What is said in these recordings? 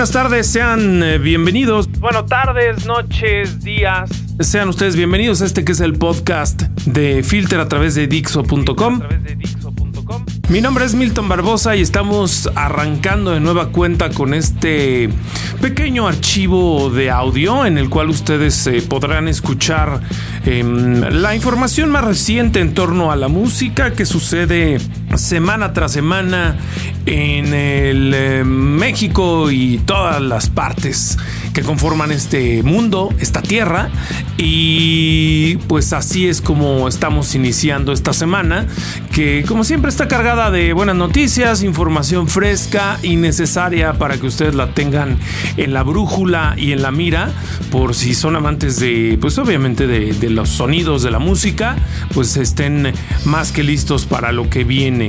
Buenas tardes, sean eh, bienvenidos. Bueno, tardes, noches, días. Sean ustedes bienvenidos a este que es el podcast de Filter a través de Dixo.com. Mi nombre es Milton Barbosa y estamos arrancando de nueva cuenta con este pequeño archivo de audio en el cual ustedes eh, podrán escuchar em, la información más reciente en torno a la música que sucede semana tras semana en el eh, México y todas las partes que conforman este mundo, esta tierra. Y pues así es como estamos iniciando esta semana, que como siempre está cargada de buenas noticias, información fresca y necesaria para que ustedes la tengan en la brújula y en la mira, por si son amantes de, pues obviamente de, de los sonidos de la música, pues estén más que listos para lo que viene.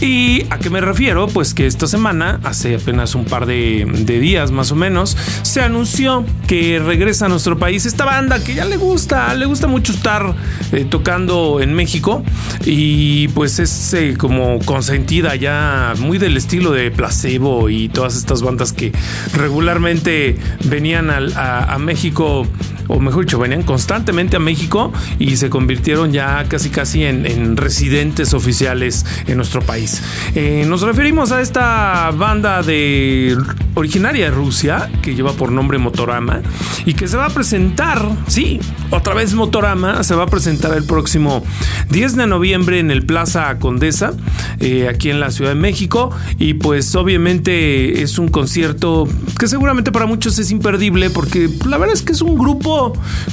¿Y a qué me refiero? Pues que esta semana, hace apenas un par de, días más o menos, se anunció que regresa a nuestro país esta banda que ya le gusta, le gusta mucho estar eh, tocando en México y pues es eh, como consentida ya muy del estilo de Placebo y todas estas bandas que regularmente venían al- a México o mejor dicho, venían constantemente a México y se convirtieron ya casi casi en, en residentes oficiales en nuestro país. Eh, nos referimos a esta banda de originaria de Rusia que lleva por nombre Motorama y que se va a presentar, sí, otra vez Motorama se va a presentar el próximo 10 de noviembre en el Plaza Condesa, eh, aquí en la Ciudad de México y pues obviamente es un concierto que seguramente para muchos es imperdible porque la verdad es que es un grupo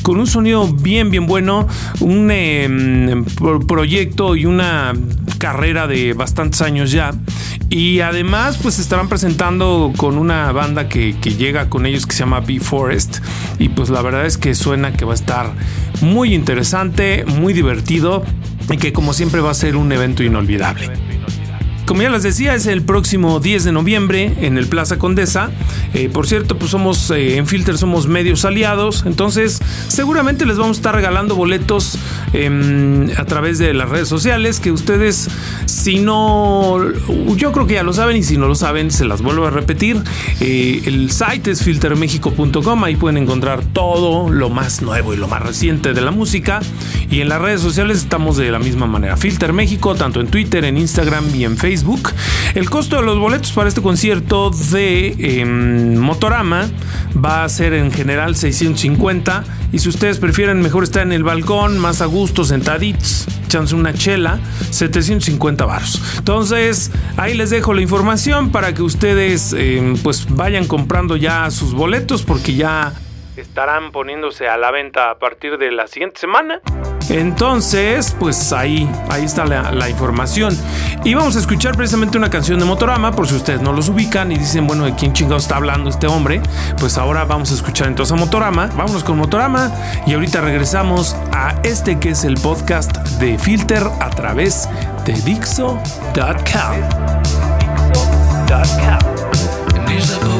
con un sonido bien, bien bueno, un pro- proyecto y una carrera de bastantes años ya. Y además, pues estarán presentando con una banda que, que llega con ellos que se llama Be Forest. Y pues la verdad es que suena que va a estar muy interesante, muy divertido y que como siempre va a ser un evento inolvidable. Como ya les decía, es el próximo 10 de noviembre en el Plaza Condesa. Eh, por cierto, pues somos eh, en Filter somos medios aliados, entonces seguramente les vamos a estar regalando boletos em, a través de las redes sociales que ustedes, si no, yo creo que ya lo saben y si no lo saben, se las vuelvo a repetir. Eh, el site es filtermexico.com, ahí pueden encontrar todo lo más nuevo y lo más reciente de la música. Y en las redes sociales estamos de la misma manera. Filter México, tanto en Twitter, en Instagram y en Facebook. El costo de los boletos para este concierto de em, Motorama va a ser en general 650. Y si ustedes prefieren mejor estar en el balcón, más a gusto, sentaditos, echándose una chela, 750 baros. Entonces, ahí les dejo la información para que ustedes em, pues vayan comprando ya sus boletos porque ya estarán poniéndose a la venta a partir de la siguiente semana. Entonces, pues ahí, ahí está la, información. Y vamos a escuchar precisamente una canción de Motorama, por si ustedes no los ubican y dicen, bueno, ¿de quién chingados está hablando este hombre? Pues ahora vamos a escuchar entonces a Motorama. Vámonos con Motorama y ahorita regresamos a este que es el podcast de Filter a través de Dixo.com. Dixo.com.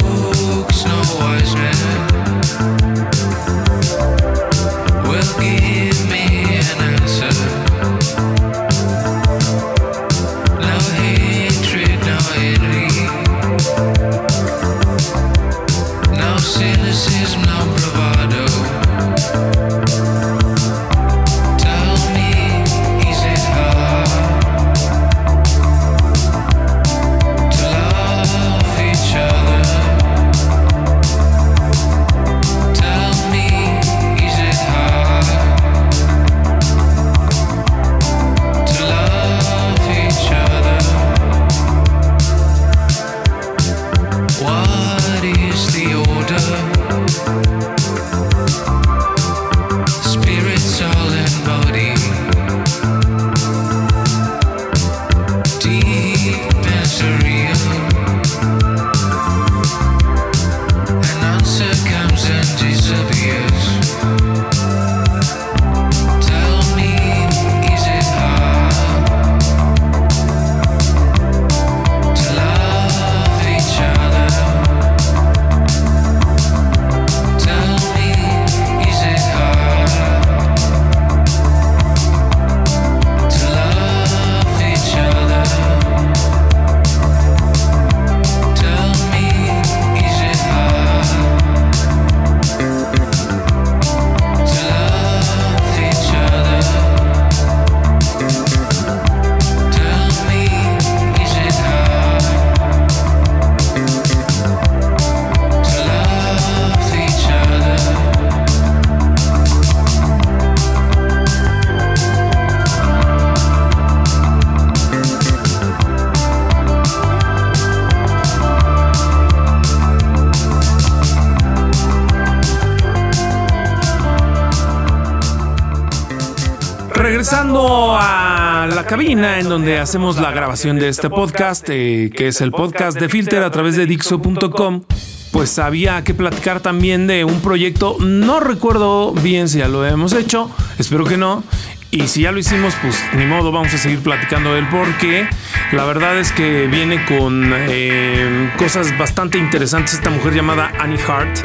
en donde hacemos la grabación de este podcast, eh, que es el podcast de Filter a través de Dixo.com, pues había que platicar también de un proyecto, no recuerdo bien si ya lo hemos hecho, espero que no, y si ya lo hicimos, pues ni modo, vamos a seguir platicando de él porque la verdad es que viene con eh, cosas bastante interesantes esta mujer llamada Annie Hart,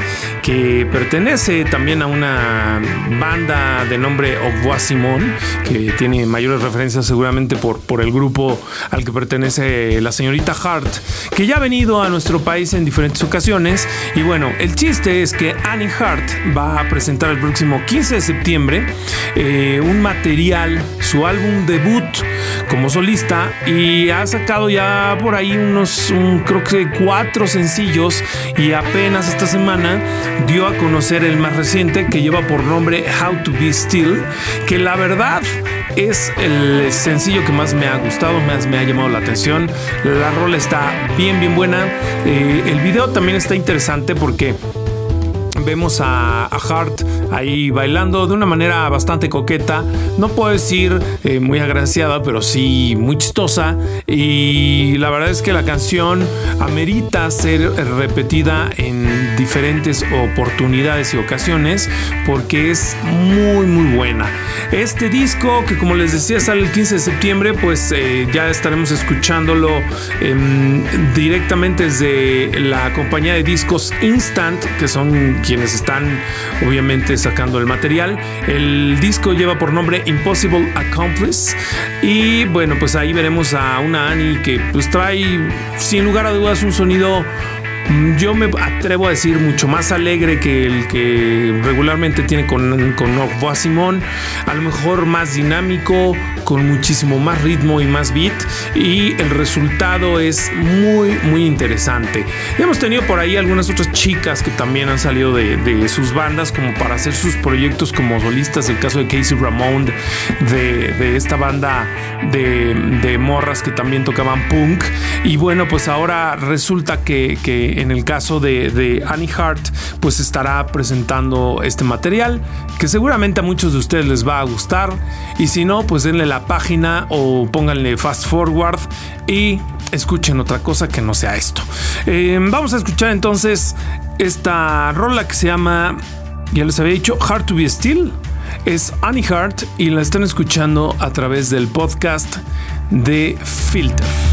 que pertenece también a una banda de nombre Ogwa Simón, que tiene mayores referencias seguramente por, por el grupo al que pertenece la señorita Hart, que ya ha venido a nuestro país en diferentes ocasiones. Y bueno, el chiste es que Annie Hart va a presentar el próximo 15 de septiembre eh, un material su álbum debut como solista y ha sacado ya por ahí unos, creo que cuatro sencillos y apenas esta semana dio a conocer el más reciente que lleva por nombre How to Be Still, que la verdad es el sencillo que más me ha gustado, más me ha llamado la atención. La rola está bien, bien buena. Eh, el video también está interesante porque vemos a, Hart ahí bailando de una manera bastante coqueta. No puedo decir eh, muy agraciada, pero sí muy chistosa. Y la verdad es que la canción amerita ser repetida en diferentes oportunidades y ocasiones porque es muy muy buena. Este disco que como les decía sale el 15 de septiembre, pues eh, ya estaremos escuchándolo em, directamente desde la compañía de discos Instant, que son quienes están obviamente sacando el material. El disco lleva por nombre Impossible Accomplice y bueno, pues ahí veremos a una Annie que pues trae sin lugar a dudas un sonido yo me atrevo a decir mucho más alegre que el que regularmente tiene con, con Simón, a lo mejor más dinámico, con muchísimo más ritmo y más beat. Y el resultado es muy muy interesante. hemos tenido por ahí algunas otras chicas que también han salido de, sus bandas como para hacer sus proyectos como solistas, el caso de Casey Ramón de, esta banda de, de, morras que también tocaban punk. Y bueno pues ahora resulta que en el caso de, Annie Hart, pues estará presentando este material que seguramente a muchos de ustedes les va a gustar. Y si no, pues denle la página o pónganle fast forward y escuchen otra cosa que no sea esto. Eh, vamos a escuchar entonces esta rola que se llama, ya les había dicho, Hard to Be Still. Es Annie Hart y la están escuchando a través del podcast de Filter.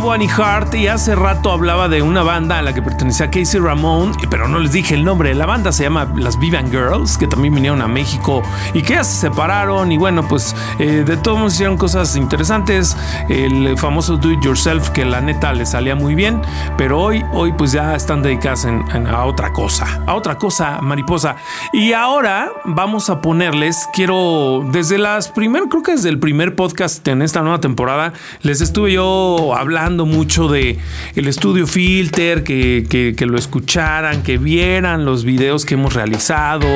Bonnie Hart y hace rato hablaba de una banda a la que pertenecía Casey Ramón, pero no les dije el nombre. La banda se llama Las Vivian Girls, que también vinieron a México y que ya se separaron. Y bueno, pues eh, de todos modos hicieron cosas interesantes. El famoso Do It Yourself, que la neta le salía muy bien, pero hoy, hoy pues ya están dedicadas a otra cosa, a otra cosa mariposa. Y ahora vamos a ponerles, quiero, desde las primeras, creo que desde el primer podcast en esta nueva temporada, les estuve yo hablando mucho de el estudio Filter, que, lo escucharan, que vieran los videos que hemos realizado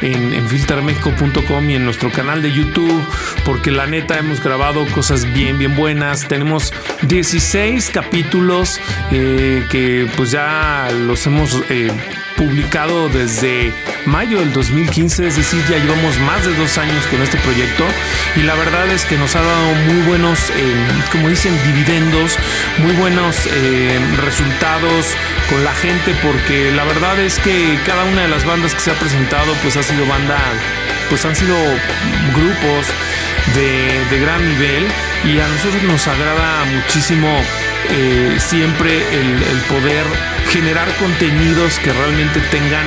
en, en filtermexico.com y en nuestro canal de YouTube, porque la neta hemos grabado cosas bien, bien buenas. Tenemos 16 capítulos eh, que pues ya los hemos... Eh, publicado desde mayo del 2015, es decir, ya llevamos más de dos años con este proyecto y la verdad es que nos ha dado muy buenos, eh, como dicen, dividendos, muy buenos eh, resultados con la gente porque la verdad es que cada una de las bandas que se ha presentado pues ha sido banda, pues han sido grupos de, gran nivel y a nosotros nos agrada muchísimo eh, siempre el poder generar contenidos que realmente tengan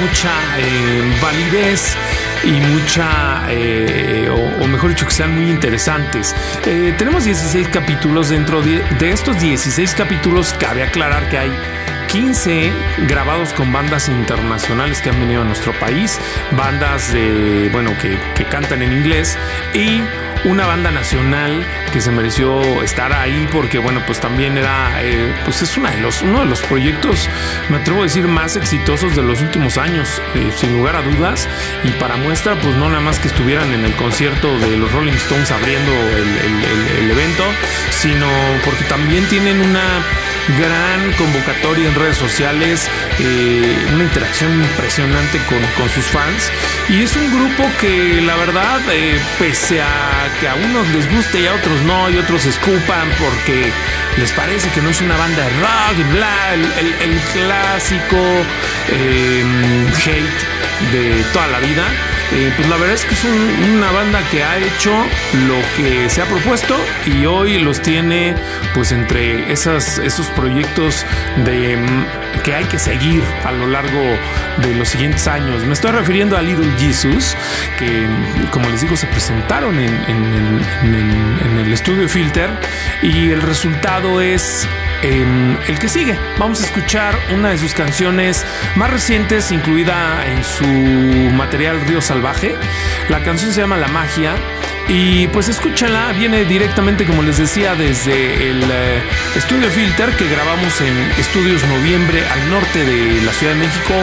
mucha eh, validez y mucha, eh, o, mejor dicho, que sean muy interesantes. Eh, tenemos 16 capítulos. Dentro de, estos 16 capítulos, cabe aclarar que hay 15 grabados con bandas internacionales que han venido a nuestro país, bandas de, bueno, que, que cantan en inglés y una banda nacional que se mereció estar ahí porque bueno pues también era eh, pues es una de los, uno de los proyectos me atrevo a decir más exitosos de los últimos años eh, sin lugar a dudas. Y para muestra pues no nada más que estuvieran en el concierto de los Rolling Stones abriendo el evento sino porque también tienen una gran convocatoria en redes sociales, eh, una interacción impresionante con, sus fans. Y es un grupo que la verdad, eh, pese a que a unos les guste y a otros no, y otros escupan porque les parece que no es una banda de rock y bla, el, clásico eh, hate de toda la vida eh, pues la verdad es que es una banda que ha hecho lo que se ha propuesto y hoy los tiene pues entre esas, esos proyectos de, mm, que hay que seguir a lo largo de los siguientes años. Me estoy refiriendo a Little Jesus, que como les digo se presentaron en, en el estudio Filter y el resultado es el que sigue. Vamos a escuchar una de sus canciones más recientes, incluida en su material Río Salvaje. La canción se llama La Magia. Y pues escúchala, viene directamente, como les decía, desde el eh, estudio Filter que grabamos en Estudios Noviembre al norte de la Ciudad de México,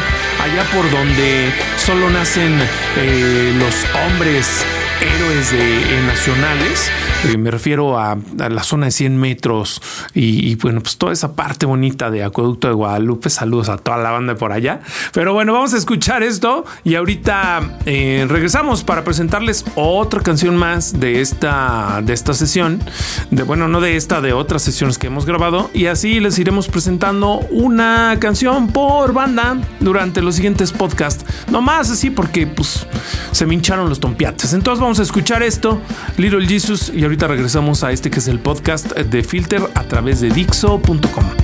allá por donde solo nacen eh, los hombres héroes de, nacionales. Eh, me refiero a, la zona de 100 metros y, bueno, pues toda esa parte bonita de Acueducto de Guadalupe. Saludos a toda la banda por allá. Pero bueno, vamos a escuchar esto y ahorita eh, regresamos para presentarles otra canción más de esta, de esta sesión. De, bueno, no de esta, de otras sesiones que hemos grabado. Y así les iremos presentando una canción por banda durante los siguientes podcasts. No más así porque pues se me hincharon los tompiates. Entonces vamos a escuchar esto, Little Jesus, y ahorita regresamos a este que es el podcast de Filter a través de Dixo.com.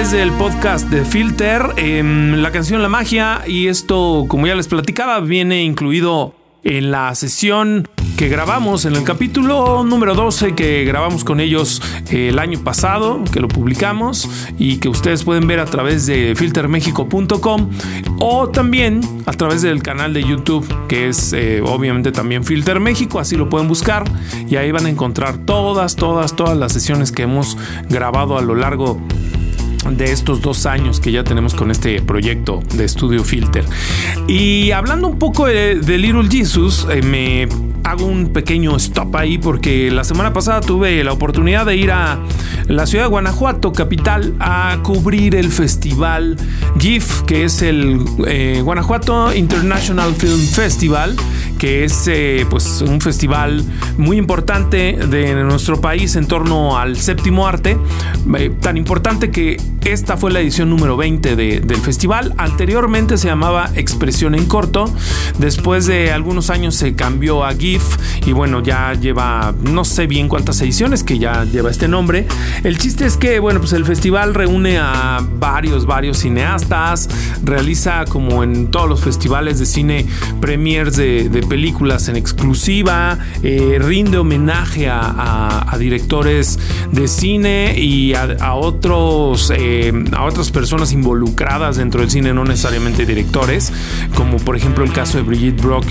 Del podcast de Filter, em, la canción La Magia, y esto, como ya les platicaba, viene incluido en la sesión que grabamos en el capítulo número 12 que grabamos con ellos eh, el año pasado, que lo publicamos y que ustedes pueden ver a través de filtermexico.com o también a través del canal de YouTube que es eh, obviamente también Filter México, así lo pueden buscar y ahí van a encontrar todas, todas, todas las sesiones que hemos grabado a lo largo de estos dos años que ya tenemos con este proyecto de estudio Filter. Y hablando un poco de, Little Jesus, eh, me hago un pequeño stop ahí porque la semana pasada tuve la oportunidad de ir a la ciudad de Guanajuato, capital, a cubrir el festival GIF, que es el eh, Guanajuato International Film Festival, que es eh, pues un festival muy importante de nuestro país en torno al séptimo arte, tan importante que esta fue la edición número 20 de- del festival. Anteriormente se llamaba Expresión en Corto. Después de algunos años se cambió a GIF y bueno, ya lleva no sé bien cuántas ediciones que ya lleva este nombre. El chiste es que bueno, pues el festival reúne a varios, varios cineastas, realiza como en todos los festivales de cine premiers de, películas en exclusiva, eh, rinde homenaje a, directores de cine y a, a otros eh, a otras personas involucradas dentro del cine, no necesariamente directores, como por ejemplo el caso de Brigitte Brock,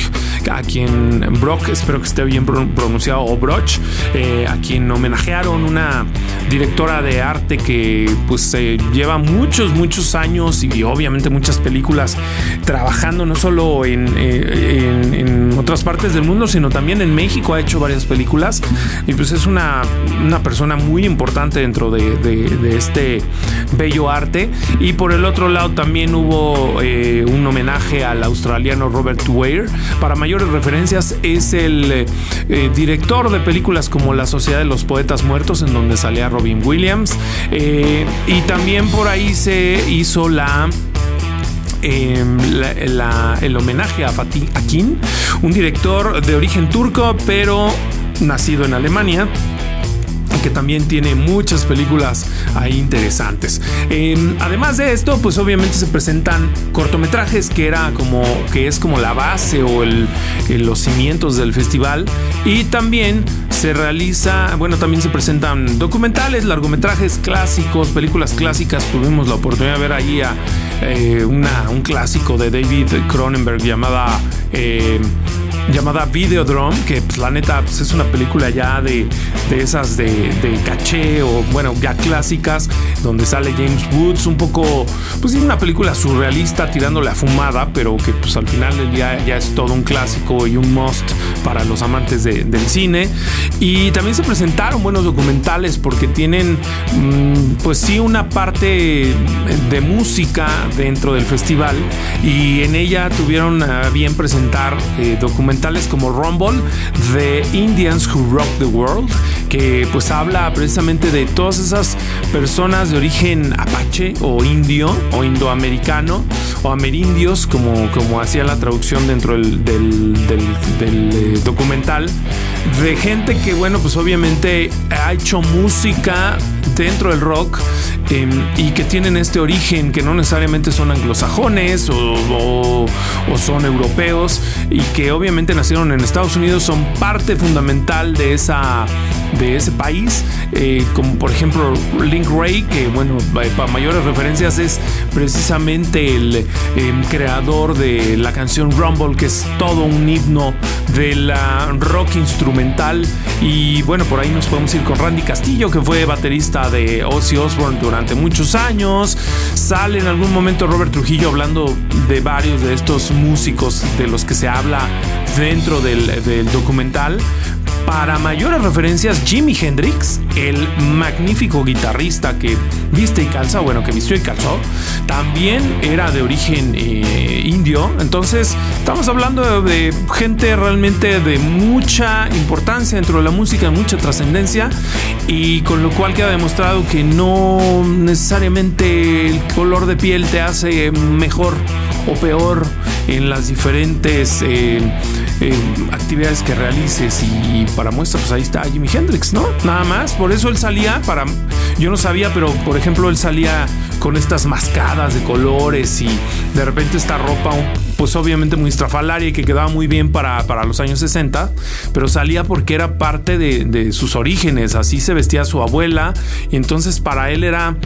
a quien Brock, espero que esté bien pro- pronunciado, o Broch, eh, a quien homenajearon una directora de arte que pues eh, lleva muchos, muchos años y obviamente muchas películas trabajando no solo en, eh, en- en otras partes del mundo, sino también en México ha hecho varias películas y pues es una, una persona muy importante dentro de, de- de este bello arte. Y por el otro lado también hubo eh, un homenaje al australiano Robert Weir. Para mayores referencias es el eh, director de películas como La Sociedad de los Poetas Muertos, en donde salía Robin Williams. Eh, y también por ahí se hizo la- la- el homenaje a Fatih Akin, un director de origen turco, pero nacido en Alemania que también tiene muchas películas ahí interesantes. Además de esto, pues obviamente se presentan cortometrajes que era como que es como la base o el, los cimientos del festival y también se realiza, bueno, también se presentan documentales, largometrajes clásicos, películas clásicas. Tuvimos la oportunidad de ver ahí a eh, una- un clásico de David Cronenberg llamada eh, llamada Videodrome, que pues, la neta pues, es una película ya de, de esas de, de caché o bueno, ya clásicas, donde sale James Woods, un poco, pues sí, una película surrealista tirándole a fumada, pero que pues al final del día ya es todo un clásico y un must para los amantes de- del cine. Y también se presentaron buenos documentales porque tienen, mm, pues sí, una parte de música dentro del festival y en ella tuvieron a bien presentar eh, documentales como Rumble, The Indians Who Rock the World, que pues habla precisamente de todas esas personas de origen apache o indio o indoamericano o amerindios, como, como hacía la traducción dentro del, del- eh, documental, de gente que, bueno, pues obviamente ha hecho música dentro del rock em, y que tienen este origen que no necesariamente son anglosajones o, o, son europeos y que obviamente nacieron en Estados Unidos, son parte fundamental de, esa, de ese país, eh, como por ejemplo Link Ray, que bueno, para mayores referencias es precisamente el em, creador de la canción Rumble, que es todo un himno de la rock instrumental y bueno, por ahí nos podemos ir con Randy Castillo, que fue baterista de Ozzy Osbourne durante muchos años. Sale en algún momento Robert Trujillo hablando de varios de estos músicos de los que se habla dentro del documental. Para mayores referencias, Jimi Hendrix, el magnífico guitarrista que viste y calza, bueno, que vistió y calzó, también era de origen eh, indio. Entonces, estamos hablando de, gente realmente de mucha importancia dentro de la música, mucha trascendencia, y con lo cual queda demostrado que no necesariamente el color de piel te hace mejor o peor en las diferentes eh, eh, actividades que realices y para muestra pues ahí está Jimi Hendrix, ¿no? Nada más, por eso él salía para yo no sabía, pero por ejemplo él salía con estas mascadas de colores y de repente esta ropa pues obviamente muy estrafalaria y que quedaba muy bien para, para los años 60, pero salía porque era parte de, de sus orígenes, así se vestía su abuela y entonces para él era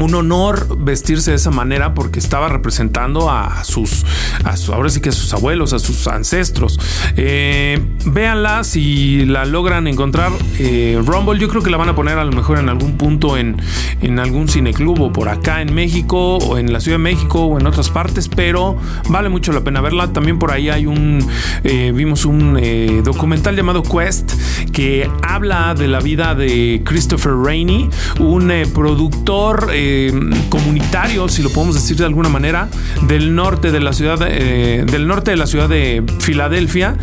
un honor vestirse de esa manera porque estaba representando a sus, a ahora sí que a sus abuelos, a sus ancestros. Eh, véanla si la logran encontrar. Eh, Rumble, yo creo que la van a poner a lo mejor en algún punto en, en algún cineclub o por acá en México o en la Ciudad de México o en otras partes, pero vale mucho la pena verla. También por ahí hay un, eh, vimos un eh, documental llamado Quest que habla de la vida de Christopher Rainey, un productor eh, comunitario, si lo podemos decir de alguna manera, del norte de la ciudad, eh, del norte de la ciudad de Filadelfia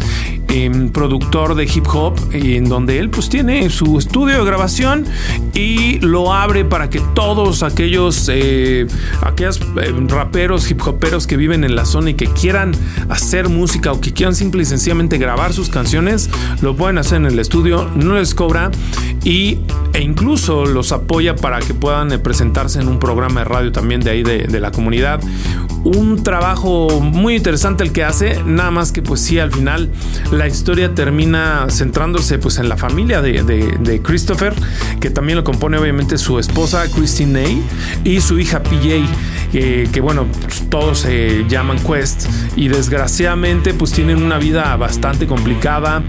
productor de hip hop, en donde él pues tiene su estudio de grabación y lo abre para que todos aquellos, eh, aquellos eh, raperos, hip hoperos que viven en la zona y que quieran hacer música o que quieran simple y sencillamente grabar sus canciones, lo pueden hacer en el estudio, no les cobra y, e incluso los apoya para que puedan eh, presentarse en un programa de radio también de ahí de, de la comunidad. Un trabajo muy interesante el que hace, nada más que pues sí, al final la historia termina centrándose pues en la familia de, Christopher, que también lo compone obviamente su esposa Christine Ney y su hija PJ, que bueno, pues, todos se llaman Quest y desgraciadamente pues tienen una vida bastante complicada,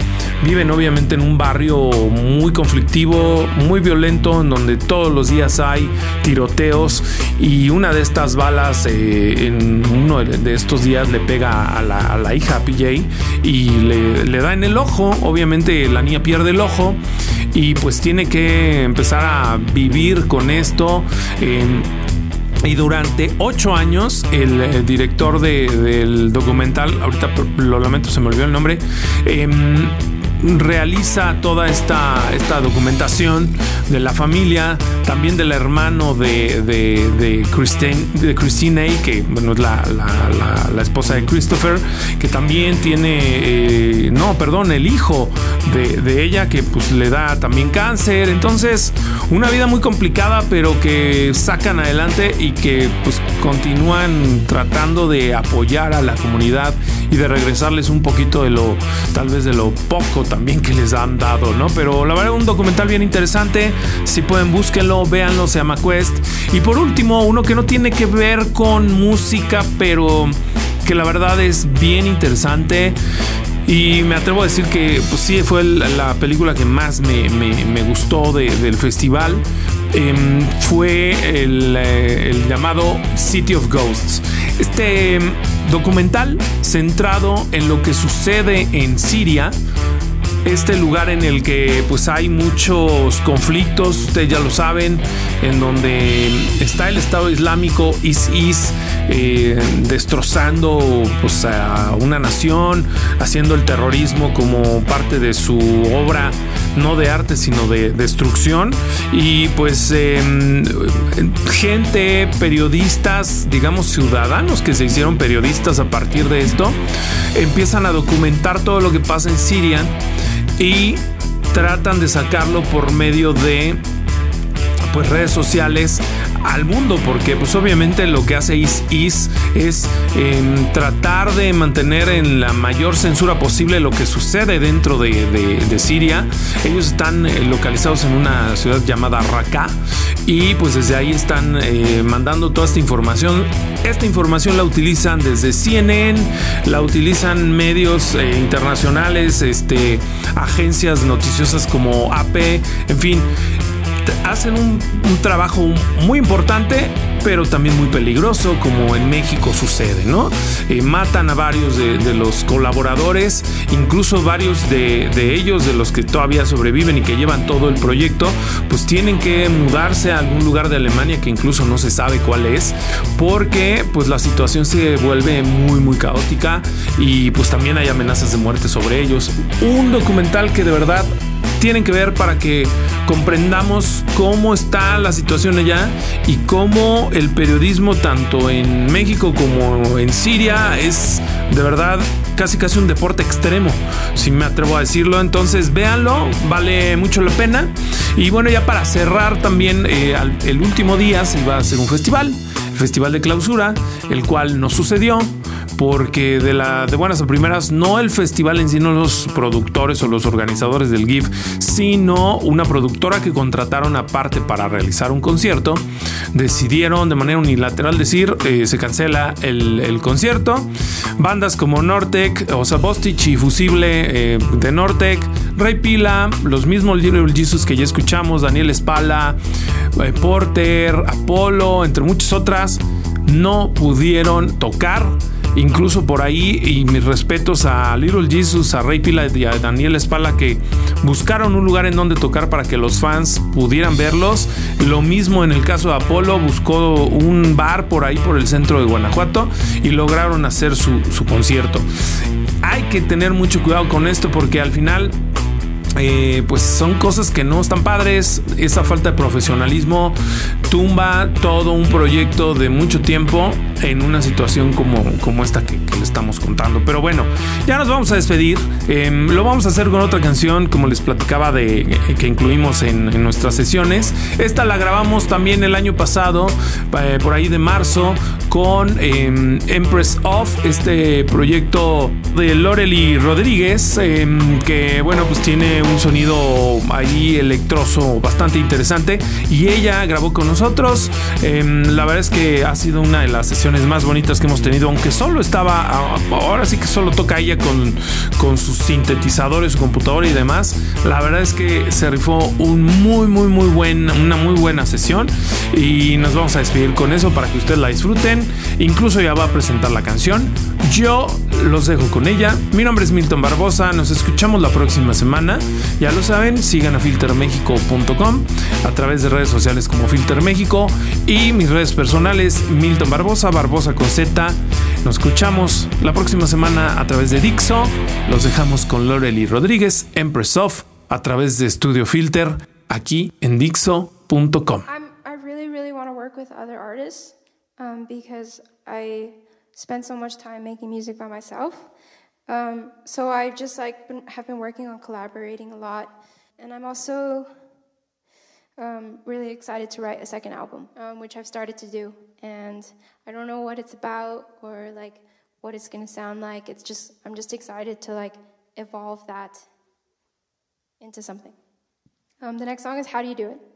viven obviamente en un barrio muy conflictivo, muy violento, en donde todos los días hay tiroteos y una de estas balas eh, en uno de estos días le pega a la, hija, PJ, y le, da en el ojo. Obviamente la niña pierde el ojo y pues tiene que empezar a vivir con esto. y durante ocho años, el, director del documental, ahorita lo lamento, se me olvidó el nombre, em, realiza toda esta, esta documentación de la familia, también del hermano de, de, Christine, de Christine, que bueno, es la, la, la, esposa de Christopher, que también tiene, eh, no, perdón, el hijo de, de, ella, que pues le da también cáncer. Entonces, una vida muy complicada, pero que sacan adelante y que pues continúan tratando de apoyar a la comunidad y de regresarles un poquito de lo, tal vez de lo poco también que les han dado, ¿no? Pero la verdad, un documental bien interesante. Si pueden, búsquenlo, véanlo, se llama Quest. Y por último, uno que no tiene que ver con música, pero que la verdad es bien interesante. Y me atrevo a decir que pues sí fue la película que más me, gustó del festival. Em, fue el, eh, el, llamado City of Ghosts. Este documental centrado en lo que sucede en Siria este lugar en el que pues hay muchos conflictos, ustedes ya lo saben, en donde está el Estado Islámico ISIS eh, destrozando pues, a una nación, haciendo el terrorismo como parte de su obra, no de arte, sino de destrucción. Y pues em, gente, periodistas, digamos ciudadanos que se hicieron periodistas a partir de esto, empiezan a documentar todo lo que pasa en Siria y tratan de sacarlo por medio de pues redes sociales al mundo porque pues obviamente lo que hace ISIS es em, tratar de mantener en la mayor censura posible lo que sucede dentro de, de- Siria. Ellos están eh, localizados en una ciudad llamada Raqqa y pues desde ahí están eh, mandando toda esta información. Esta información la utilizan desde CNN, la utilizan medios eh, internacionales, este, agencias noticiosas como AP, en fin, hacen un, trabajo muy importante, pero también muy peligroso, como en México sucede, ¿no? Eh, matan a varios de, de los colaboradores, incluso varios de, de ellos, de los que todavía sobreviven y que llevan todo el proyecto, pues tienen que mudarse a algún lugar de Alemania que incluso no se sabe cuál es, porque pues la situación se vuelve muy, muy caótica y pues también hay amenazas de muerte sobre ellos. Un documental que de verdad tienen que ver para que comprendamos cómo está la situación allá y cómo el periodismo tanto en México como en Siria es de verdad casi casi un deporte extremo, si me atrevo a decirlo. Entonces véanlo, vale mucho la pena. Y bueno, ya para cerrar también eh, el último día se iba a hacer un festival, el festival de clausura, el cual no sucedió porque de la de buenas a primeras no el festival en sí no los productores o los organizadores del GIF sino una productora que contrataron aparte para realizar un concierto decidieron de manera unilateral decir eh, se cancela el, concierto. Bandas como Nortec o sea Bostich y Fusible eh, de Nortec Ray Pila los mismos Little Jesus que ya escuchamos Daniel Espala eh, Porter Apolo entre muchas otras no pudieron tocar Incluso por ahí, y mis respetos a Little Jesus, a Ray Pila y a Daniel Espala que buscaron un lugar en donde tocar para que los fans pudieran verlos. Lo mismo en el caso de Apolo, buscó un bar por ahí por el centro de Guanajuato y lograron hacer su, concierto. Hay que tener mucho cuidado con esto porque al final eh, pues son cosas que no están padres. Esa falta de profesionalismo tumba todo un proyecto de mucho tiempo en una situación como, como esta que, que le estamos contando. Pero bueno, ya nos vamos a despedir. Eh, lo vamos a hacer con otra canción, como les platicaba, de que incluimos en, nuestras sesiones. Esta la grabamos también el año pasado, eh, por ahí de marzo, con eh, Empress Off, este proyecto de Lorely Rodríguez, eh, que bueno, pues tiene un sonido ahí electroso bastante interesante y ella grabó con nosotros. La verdad es que ha sido una de las sesiones más bonitas que hemos tenido, aunque solo estaba, ah, ahora sí que solo toca ella con, con sus sintetizadores, su computadora y demás. La verdad es que se rifó un muy, muy, muy buen, una muy buena sesión y nos vamos a despedir con eso para que ustedes la disfruten. Incluso ya va a presentar la canción. Yo los dejo con ella. Mi nombre es Milton Barbosa. Nos escuchamos la próxima semana. Ya lo saben, sigan a filtermexico.com a través de redes sociales como Filter México y mis redes personales Milton Barbosa, Barbosa con Z. Nos escuchamos la próxima semana a través de Dixo. Los dejamos con Lorely Rodríguez, Empress of, a través de Studio Filter, aquí en Dixo.com. I really, really want to work with other artists um, because I spend so much time making music by myself. Um, so I just like been, have been working on collaborating a lot, and I'm also um, really excited to write a second album, um, which I've started to do. And I don't know what it's about or like what it's gonna sound like. It's just I'm just excited to like evolve that into something. Um, the next song is "How Do You Do It."